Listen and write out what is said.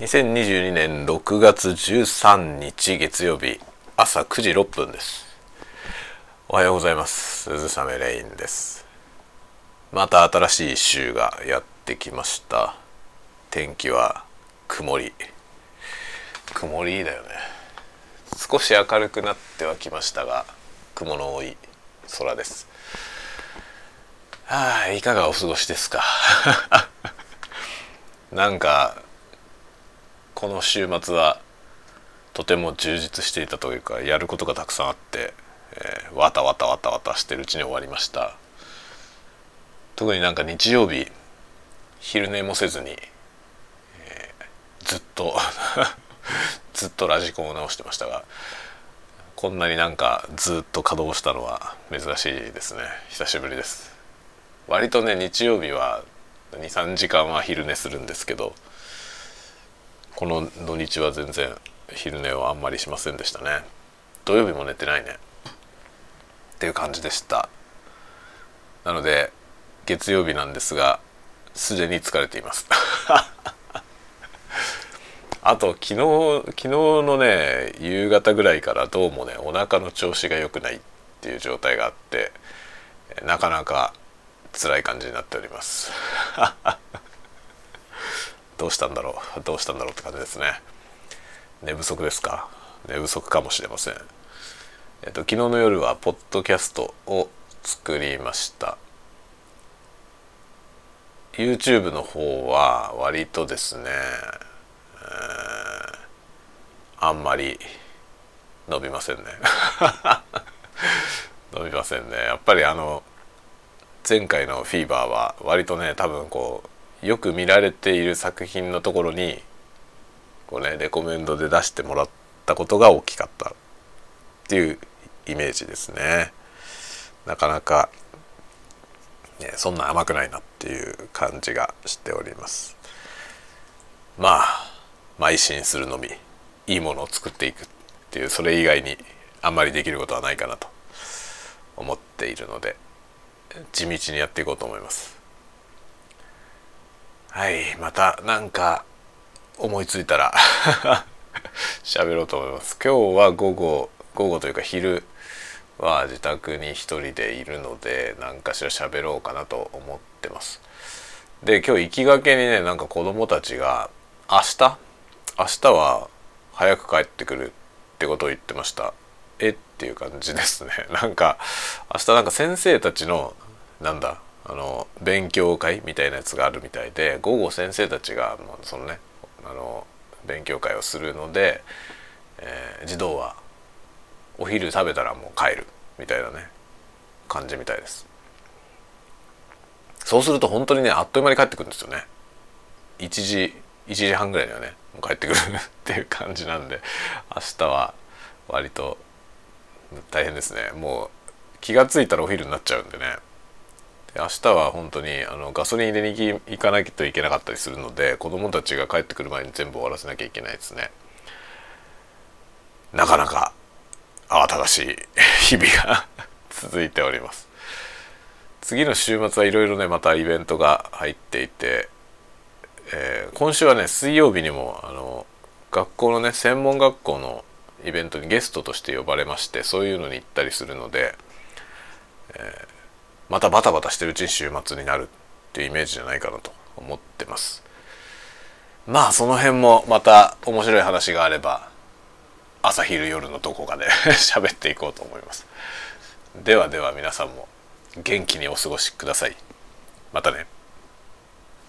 2022年6月13日月曜日朝9時6分です。おはようございます。鈴雨レインです。また新しい週がやってきました。天気は曇り。曇りだよね。少し明るくなってはきましたが雲の多い空です。はあいかがお過ごしですか？なんかこの週末はとても充実していたというかやることがたくさんあって、えー、わたわたわたわたしてるうちに終わりました。特になんか日曜日昼寝もせずに、えー、ずっと ずっとラジコンを直してましたがこんなになんかずっと稼働したのは珍しいですね。久しぶりです。割とね日曜日は23時間は昼寝するんですけどこの土日は全然昼寝をあんまりしませんでしたね。土曜日も寝てないね。っていう感じでした。なので月曜日なんですがすでに疲れています。あと昨日昨日のね夕方ぐらいからどうもねお腹の調子が良くないっていう状態があってなかなか辛い感じになっております。どうしたんだろう？どうしたんだろうって感じですね。寝不足ですか？寝不足かもしれません。えっと昨日の夜はポッドキャストを作りました。YouTube の方は割とですね、えー、あんまり伸びませんね。伸びませんね。やっぱりあの前回のフィーバーは割とね多分こうよく見られている作品のところにこうねレコメンドで出してもらったことが大きかったっていうイメージですね。なかなか、ね、そんな甘くないなっていう感じがしております。まあ邁進するのみいいものを作っていくっていうそれ以外にあんまりできることはないかなと思っているので地道にやっていこうと思います。はいまた何か思いついたら 喋ろうと思います。今日は午後午後というか昼は自宅に一人でいるので何かしら喋ろうかなと思ってます。で今日行きがけにねなんか子供たちが明日？明日は早く帰ってくるってことを言ってました。え？っていう感じですね。なんか明日なんか先生たちのなんだ？あの勉強会みたいなやつがあるみたいで午後先生たちがそのねあの勉強会をするので、えー、児童はお昼食べたらもう帰るみたいなね感じみたいです。そうすると本当にねあっという間に帰ってくるんですよね。1時1時半ぐらいにはねもう帰ってくるっていう感じなんで明日は割と大変ですね。もう気が付いたらお昼になっちゃうんでね。明日は本当にあのガソリン入れに行かないといけなかったりするので子供たちが帰ってくる前に全部終わらせなきゃいけないですね。なかなか慌ただしい日々が続いております。次の週末はいろいろねまたイベントが入っていて、えー、今週はね水曜日にもあの学校のね専門学校のイベントにゲストとして呼ばれましてそういうのに行ったりするので、えーまたバタバタしてるうちに週末になるっていうイメージじゃないかなと思ってます。まあその辺もまた面白い話があれば朝昼夜のどこかで 喋っていこうと思います。ではでは皆さんも元気にお過ごしください。またね。